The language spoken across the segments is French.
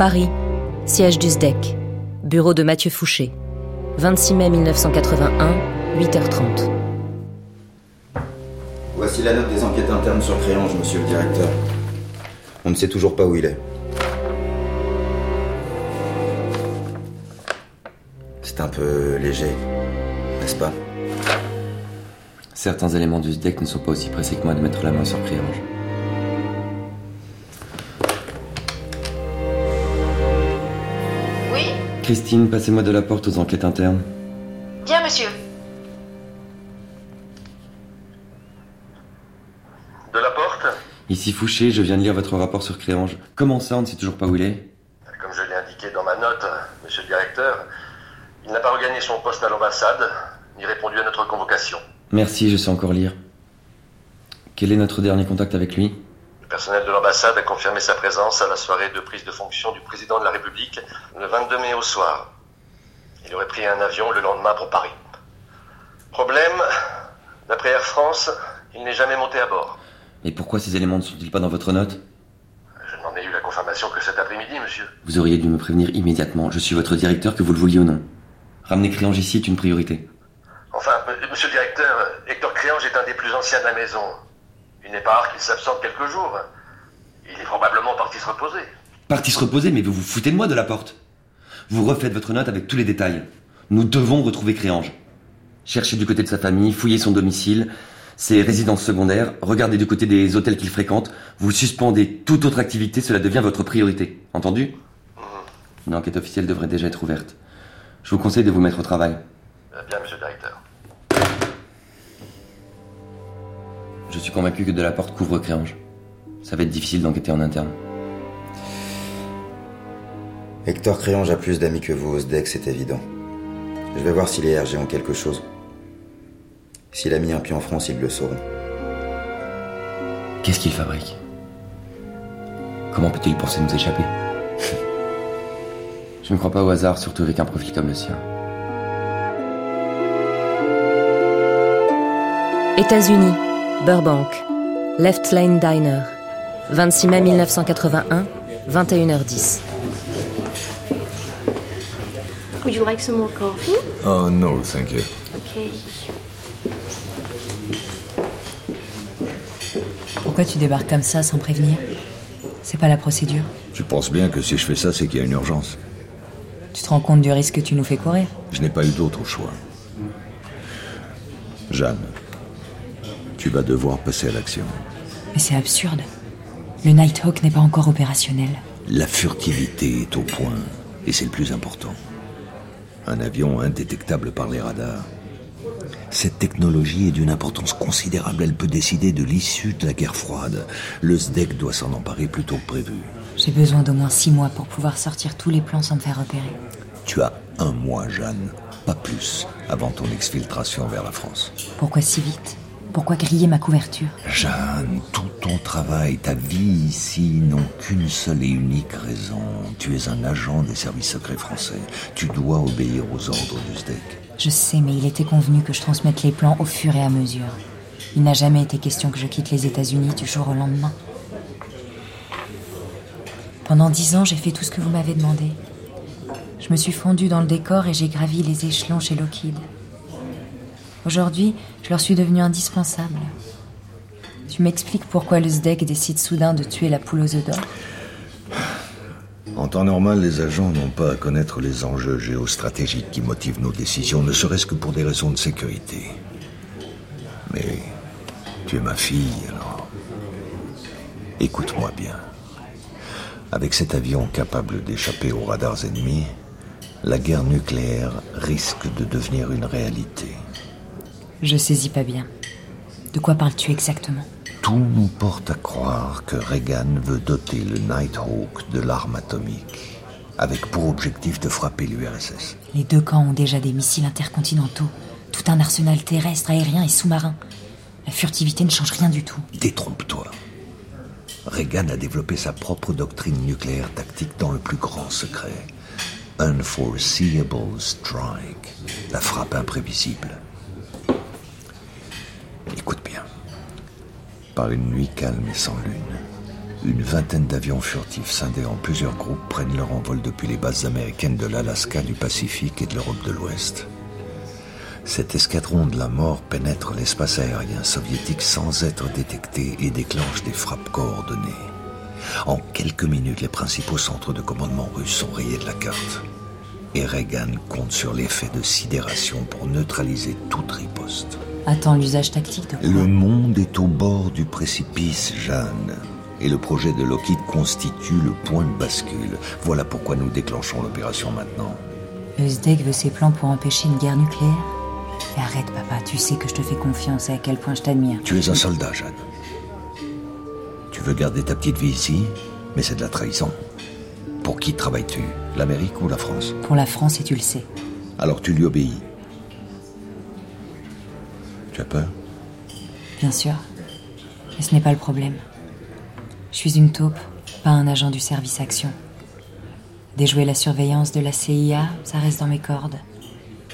Paris, siège du SDEC, bureau de Mathieu Fouché. 26 mai 1981, 8h30. Voici la note des enquêtes internes sur Créange, monsieur le directeur. On ne sait toujours pas où il est. C'est un peu léger, n'est-ce pas? Certains éléments du SDEC ne sont pas aussi pressés que moi de mettre la main sur Créange. Christine, passez-moi de la porte aux enquêtes internes. Bien, monsieur. De la porte? Ici Fouché, je viens de lire votre rapport sur Créange. Comment ça, on ne sait toujours pas où il est? Comme je l'ai indiqué dans ma note, monsieur le directeur, il n'a pas regagné son poste à l'ambassade, ni répondu à notre convocation. Merci, je sais encore lire. Quel est notre dernier contact avec lui? Personnel de l'ambassade a confirmé sa présence à la soirée de prise de fonction du président de la République le 22 mai au soir. Il aurait pris un avion le lendemain pour Paris. Problème, d'après Air France, il n'est jamais monté à bord. Et pourquoi ces éléments ne sont-ils pas dans votre note? Je n'en ai eu la confirmation que cet après-midi, monsieur. Vous auriez dû me prévenir immédiatement. Je suis votre directeur, que vous le vouliez ou non. Ramener Créange ici est une priorité. Enfin, m- monsieur le directeur, Hector Créange est un des plus anciens de la maison. Il n'est pas rare qu'il s'absente quelques jours. Il est probablement parti se reposer. Parti se reposer, mais vous vous foutez de moi de la porte. Vous refaites votre note avec tous les détails. Nous devons retrouver Créange. Cherchez du côté de sa famille, fouillez son domicile, ses résidences secondaires, regardez du côté des hôtels qu'il fréquente, vous suspendez toute autre activité, cela devient votre priorité. Entendu Une enquête officielle devrait déjà être ouverte. Je vous conseille de vous mettre au travail. Euh, Bien, monsieur le directeur. Je suis convaincu que de la porte couvre Créange. Ça va être difficile d'enquêter en interne. Hector Créange a plus d'amis que vous au SDEC, c'est évident. Je vais voir si les RG ont quelque chose. S'il a mis un pied en France, ils le sauront. Qu'est-ce qu'il fabrique? Comment peut-il penser nous échapper? Je ne crois pas au hasard, surtout avec un profil comme le sien. États-Unis, Burbank, Left Lane Diner. 26 mai 1981, 21h10. Would you like some more coffee? Oh no, thank you. Okay. Pourquoi tu débarques comme ça sans prévenir? C'est pas la procédure. Tu penses bien que si je fais ça, c'est qu'il y a une urgence. Tu te rends compte du risque que tu nous fais courir? Je n'ai pas eu d'autre choix. Jeanne, tu vas devoir passer à l'action. Mais c'est absurde. Le Nighthawk n'est pas encore opérationnel. La furtivité est au point, et c'est le plus important. Un avion indétectable par les radars. Cette technologie est d'une importance considérable. Elle peut décider de l'issue de la guerre froide. Le SDEC doit s'en emparer plus tôt que prévu. J'ai besoin d'au moins six mois pour pouvoir sortir tous les plans sans me faire repérer. Tu as un mois, Jeanne, pas plus, avant ton exfiltration vers la France. Pourquoi si vite? Pourquoi griller ma couverture Jeanne, tout ton travail, ta vie ici n'ont qu'une seule et unique raison. Tu es un agent des services secrets français. Tu dois obéir aux ordres du SDEC. Je sais, mais il était convenu que je transmette les plans au fur et à mesure. Il n'a jamais été question que je quitte les États-Unis du jour au lendemain. Pendant dix ans, j'ai fait tout ce que vous m'avez demandé. Je me suis fondue dans le décor et j'ai gravi les échelons chez Lockheed. Aujourd'hui, je leur suis devenue indispensable. Tu m'expliques pourquoi le SDEC décide soudain de tuer la poule aux œufs d'or En temps normal, les agents n'ont pas à connaître les enjeux géostratégiques qui motivent nos décisions, ne serait-ce que pour des raisons de sécurité. Mais tu es ma fille, alors. Écoute-moi bien. Avec cet avion capable d'échapper aux radars ennemis, la guerre nucléaire risque de devenir une réalité. Je saisis pas bien. De quoi parles-tu exactement? Tout nous porte à croire que Reagan veut doter le Nighthawk de l'arme atomique, avec pour objectif de frapper l'URSS. Les deux camps ont déjà des missiles intercontinentaux, tout un arsenal terrestre, aérien et sous-marin. La furtivité ne change rien du tout. Détrompe-toi. Reagan a développé sa propre doctrine nucléaire tactique dans le plus grand secret. Unforeseeable strike, la frappe imprévisible. Écoute bien. Par une nuit calme et sans lune, Une vingtaine d'avions furtifs scindés en plusieurs groupes prennent leur envol depuis les bases américaines de l'Alaska, du Pacifique et de l'Europe de l'Ouest. Cet escadron de la mort pénètre l'espace aérien soviétique sans être détecté et déclenche des frappes coordonnées. En quelques minutes, les principaux centres de commandement russes sont rayés de la carte. Et Reagan compte sur l'effet de sidération pour neutraliser toute riposte. Attends, l'usage tactique de Le monde est au bord du précipice, Jeanne. Et le projet de Lockheed constitue le point de bascule. Voilà pourquoi nous déclenchons l'opération maintenant. Le SDEC veut ses plans pour empêcher une guerre nucléaire Et arrête, papa, tu sais que je te fais confiance et à quel point je t'admire. Tu es un soldat, Jeanne. Tu veux garder ta petite vie ici, mais c'est de la trahison. Pour qui travailles-tu L'Amérique ou la France? Pour la France, et tu le sais. Alors tu lui obéis. Tu as peur Bien sûr. Mais ce n'est pas le problème. Je suis une taupe, pas un agent du service action. Déjouer la surveillance de la CIA, ça reste dans mes cordes.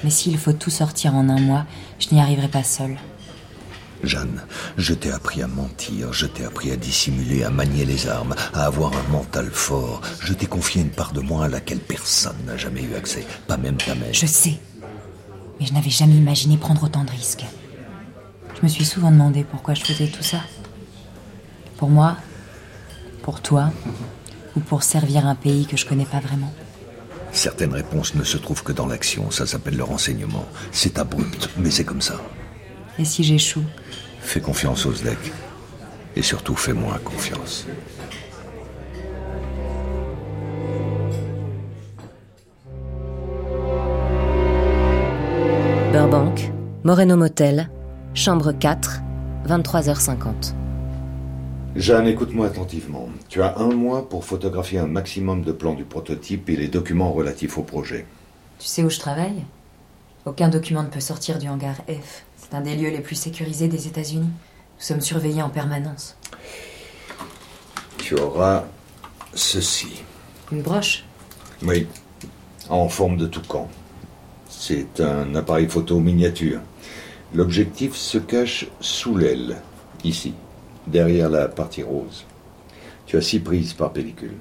Mais s'il faut tout sortir en un mois, je n'y arriverai pas seule. Jeanne, je t'ai appris à mentir, je t'ai appris à dissimuler, à manier les armes, à avoir un mental fort. Je t'ai confié une part de moi à laquelle personne n'a jamais eu accès, pas même ta mère. Je sais. Mais je n'avais jamais imaginé prendre autant de risques. Je me suis souvent demandé pourquoi je faisais tout ça. Pour moi, pour toi, ou pour servir un pays que je connais pas vraiment. Certaines réponses ne se trouvent que dans l'action, ça s'appelle le renseignement. C'est abrupt, mais c'est comme ça. Et si j'échoue? Fais confiance aux SDEC. Et surtout, fais-moi confiance. Burbank, Moreno Motel, chambre 4, 23h50. Jeanne, écoute-moi attentivement. Tu as un mois pour photographier un maximum de plans du prototype et les documents relatifs au projet. Tu sais où je travaille? Aucun document ne peut sortir du hangar F. C'est un des lieux les plus sécurisés des États-Unis. Nous sommes surveillés en permanence. Tu auras ceci. Une broche? Oui, en forme de toucan. C'est un appareil photo miniature. L'objectif se cache sous l'aile, ici, derrière la partie rose. Tu as six prises par pellicule.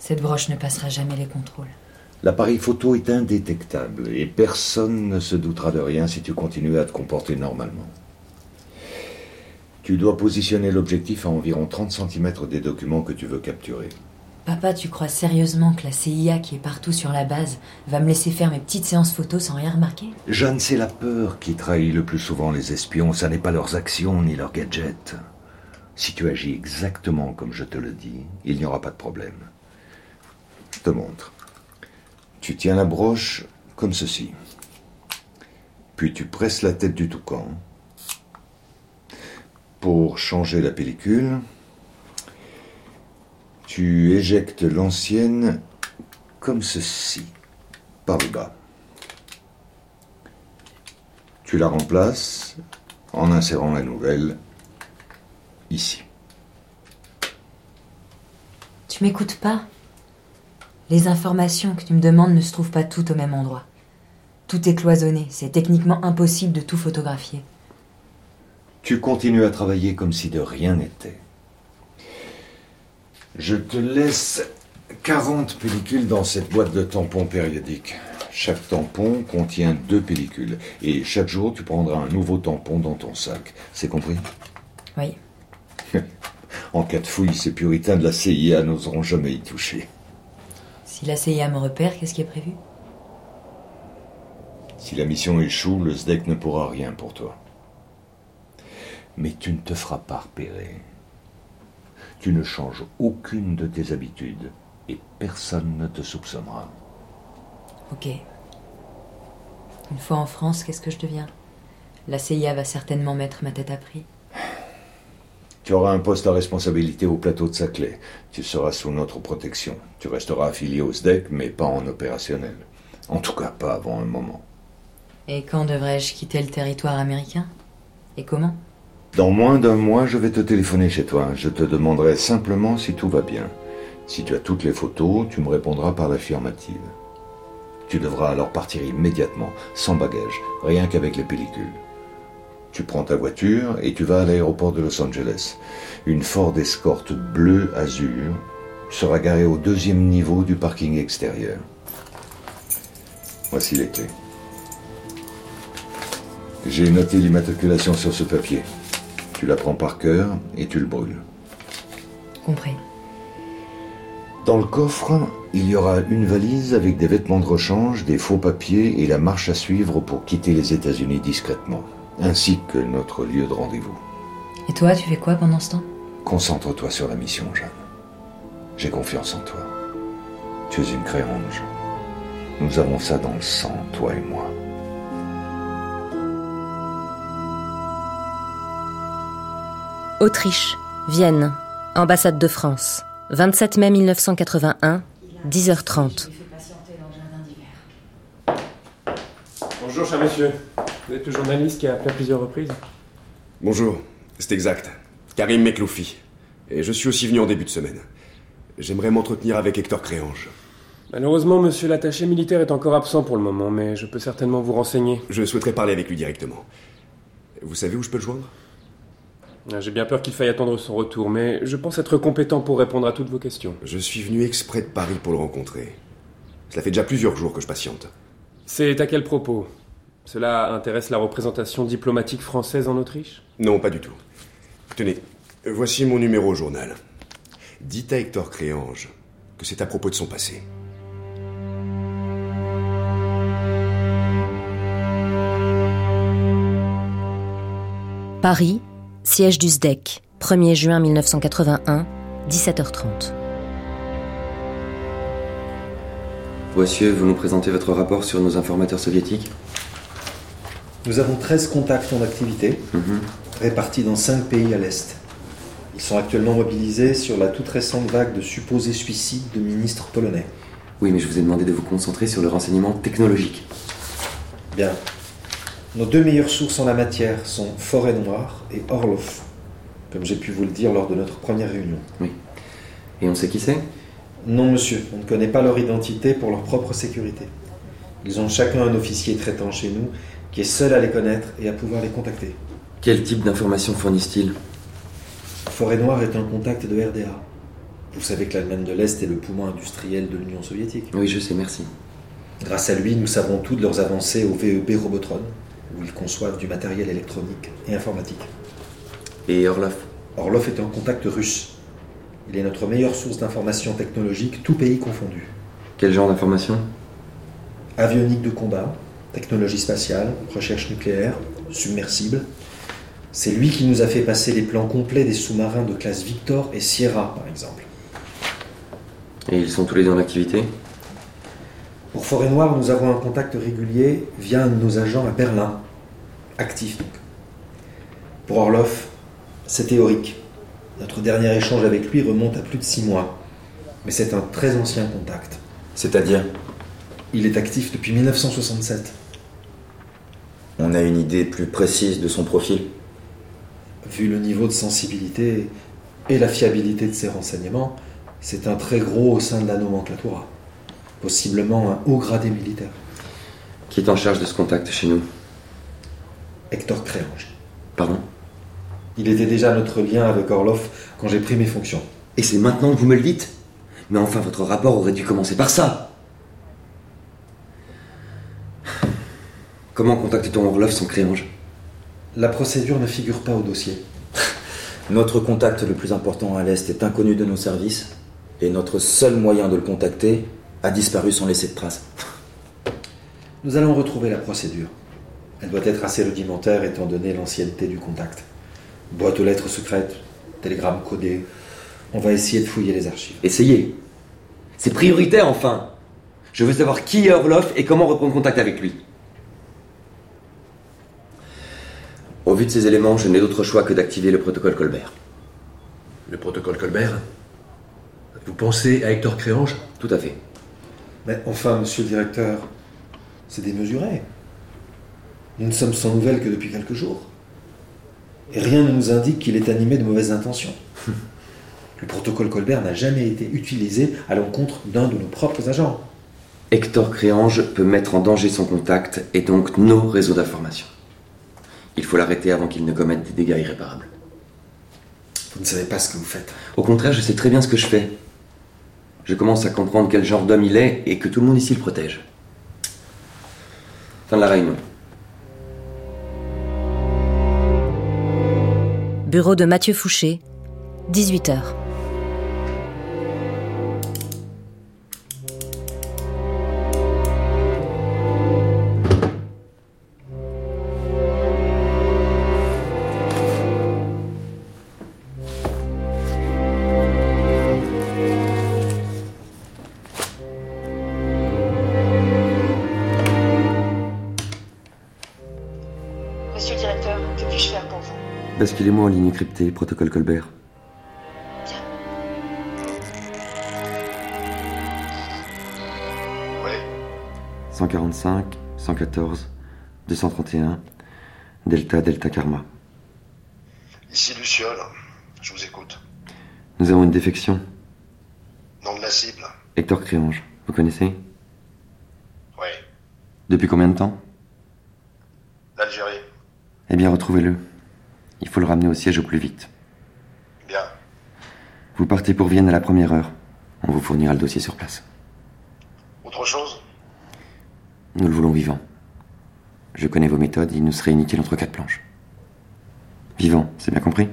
Cette broche ne passera jamais les contrôles. L'appareil photo est indétectable et personne ne se doutera de rien si tu continues à te comporter normalement. Tu dois positionner l'objectif à environ 30 cm des documents que tu veux capturer. Papa, tu crois sérieusement que la CIA qui est partout sur la base va me laisser faire mes petites séances photos sans rien remarquer? Jeanne, c'est la peur qui trahit le plus souvent les espions, ça n'est pas leurs actions ni leurs gadgets. Si tu agis exactement comme je te le dis, il n'y aura pas de problème. Je te montre. Tu tiens la broche comme ceci. Puis tu presses la tête du toucan. Pour changer la pellicule, tu éjectes l'ancienne comme ceci, par le bas. Tu la remplaces en insérant la nouvelle ici. Tu m'écoutes pas? Les informations que tu me demandes ne se trouvent pas toutes au même endroit. Tout est cloisonné, c'est techniquement impossible de tout photographier. Tu continues à travailler comme si de rien n'était. Je te laisse 40 pellicules dans cette boîte de tampons périodiques. Chaque tampon contient deux pellicules. Et chaque jour, tu prendras un nouveau tampon dans ton sac. C'est compris? Oui. en cas de fouille, ces puritains de la CIA n'oseront jamais y toucher. Si la CIA me repère, qu'est-ce qui est prévu? Si la mission échoue, le SDEC ne pourra rien pour toi. Mais tu ne te feras pas repérer. Tu ne changes aucune de tes habitudes et personne ne te soupçonnera. Ok. Une fois en France, qu'est-ce que je deviens? La CIA va certainement mettre ma tête à prix. Tu auras un poste à responsabilité au plateau de Saclay. Tu seras sous notre protection. Tu resteras affilié au SDEC, mais pas en opérationnel. En tout cas, pas avant un moment. Et quand devrais-je quitter le territoire américain? Et comment? Dans moins d'un mois, je vais te téléphoner chez toi. Je te demanderai simplement si tout va bien. Si tu as toutes les photos, tu me répondras par l'affirmative. Tu devras alors partir immédiatement, sans bagage, rien qu'avec les pellicules. Tu prends ta voiture et tu vas à l'aéroport de Los Angeles. Une Ford Escort bleu azur sera garée au deuxième niveau du parking extérieur. Voici les clés. J'ai noté l'immatriculation sur ce papier. Tu la prends par cœur et tu le brûles. Compris. Dans le coffre, il y aura une valise avec des vêtements de rechange, des faux papiers et la marche à suivre pour quitter les États-Unis discrètement, ainsi que notre lieu de rendez-vous. Et toi, tu fais quoi pendant ce temps? Concentre-toi sur la mission, Jeanne. J'ai confiance en toi. Tu es une créange. Nous avons ça dans le sang, toi et moi. Autriche, Vienne, ambassade de France, 27 mai 1981, 10h30. Bonjour, cher monsieur. Vous êtes le journaliste qui a appelé à plusieurs reprises Bonjour, c'est exact. Karim Mekloufi. Et je suis aussi venu en début de semaine. J'aimerais m'entretenir avec Hector Créange. Malheureusement, monsieur l'attaché militaire est encore absent pour le moment, mais je peux certainement vous renseigner. Je souhaiterais parler avec lui directement. Vous savez où je peux le joindre? J'ai bien peur qu'il faille attendre son retour, mais je pense être compétent pour répondre à toutes vos questions. Je suis venu exprès de Paris pour le rencontrer. Cela fait déjà plusieurs jours que je patiente. C'est à quel propos? Cela intéresse la représentation diplomatique française en Autriche? Non, pas du tout. Tenez, voici mon numéro au journal. Dites à Hector Créange que c'est à propos de son passé. Paris, siège du SDEC, 1er juin 1981, 17h30. Voici, vous nous présentez votre rapport sur nos informateurs soviétiques? Nous avons 13 contacts en activité, Mhm. répartis dans 5 pays à l'Est. Ils sont actuellement mobilisés sur la toute récente vague de supposés suicides de ministres polonais. Oui, mais je vous ai demandé de vous concentrer sur le renseignement technologique. Bien. Nos deux meilleures sources en la matière sont Forêt Noire et Orlov, comme j'ai pu vous le dire lors de notre première réunion. Oui. Et on sait qui c'est? Non, monsieur, on ne connaît pas leur identité pour leur propre sécurité. Ils ont chacun un officier traitant chez nous qui est seul à les connaître et à pouvoir les contacter. Quel type d'informations fournissent-ils? Forêt Noire est un contact de RDA. Vous savez que l'Allemagne de l'Est est le poumon industriel de l'Union soviétique. Oui, je sais, merci. Grâce à lui, nous savons tout de leurs avancées au VEB Robotron, où ils conçoivent du matériel électronique et informatique. Et Orlov Orlov est un contact russe. Il est notre meilleure source d'informations technologiques, tout pays confondu. Quel genre d'informations Avionique de combat, technologie spatiale, recherche nucléaire, submersible. C'est lui qui nous a fait passer les plans complets des sous-marins de classe Victor et Sierra, par exemple. Et ils sont tous les deux en activité? Pour Forêt Noire, nous avons un contact régulier via un de nos agents à Berlin, actif donc. Pour Orlov, c'est théorique. Notre dernier échange avec lui remonte à plus de six mois. Mais c'est un très ancien contact. C'est-à-dire? Il est actif depuis 1967. On a une idée plus précise de son profil? Vu le niveau de sensibilité et la fiabilité de ses renseignements, c'est un très gros au sein de la nomenclatura. Possiblement un haut gradé militaire. Qui est en charge de ce contact chez nous? Hector Créange. Pardon Il était déjà notre lien avec Orlov quand j'ai pris mes fonctions. Et c'est maintenant que vous me le dites Mais enfin, votre rapport aurait dû commencer par ça Comment contacte-t-on Orlov sans créange? La procédure ne figure pas au dossier. Notre contact le plus important à l'Est est inconnu de nos services, et notre seul moyen de le contacter a disparu sans laisser de traces. Nous allons retrouver la procédure. Elle doit être assez rudimentaire étant donné l'ancienneté du contact. Boîte aux lettres secrètes, télégramme codé. On va essayer de fouiller les archives. Essayez C'est prioritaire, enfin Je veux savoir qui est Orlov et comment reprendre contact avec lui. Au vu de ces éléments, je n'ai d'autre choix que d'activer le protocole Colbert. Le protocole Colbert? Vous pensez à Hector Créange? Tout à fait. Mais enfin, monsieur le directeur, c'est démesuré. Nous ne sommes sans nouvelles que depuis quelques jours. Et rien ne nous indique qu'il est animé de mauvaises intentions. Le protocole Colbert n'a jamais été utilisé à l'encontre d'un de nos propres agents. Hector Créange peut mettre en danger son contact et donc nos réseaux d'information. Il faut l'arrêter avant qu'il ne commette des dégâts irréparables. Vous ne savez pas ce que vous faites. Au contraire, je sais très bien ce que je fais. Je commence à comprendre quel genre d'homme il est et que tout le monde ici le protège. Fin de la réunion. Bureau de Mathieu Fouché, 18h. Basculez-moi en ligne cryptée, protocole Colbert. Oui. 145, 114, 231, Delta, Delta Karma. Ici Luciole. Je vous écoute. Nous avons une défection. Nom de la cible Hector Créange, vous connaissez? Oui. Depuis combien de temps? L'Algérie. Eh bien, retrouvez-le. Il faut le ramener au siège au plus vite. Bien. Vous partez pour Vienne à la première heure. On vous fournira le dossier sur place. Autre chose? Nous le voulons vivant. Je connais vos méthodes, il nous serait inutile entre quatre planches. Vivant, c'est bien compris?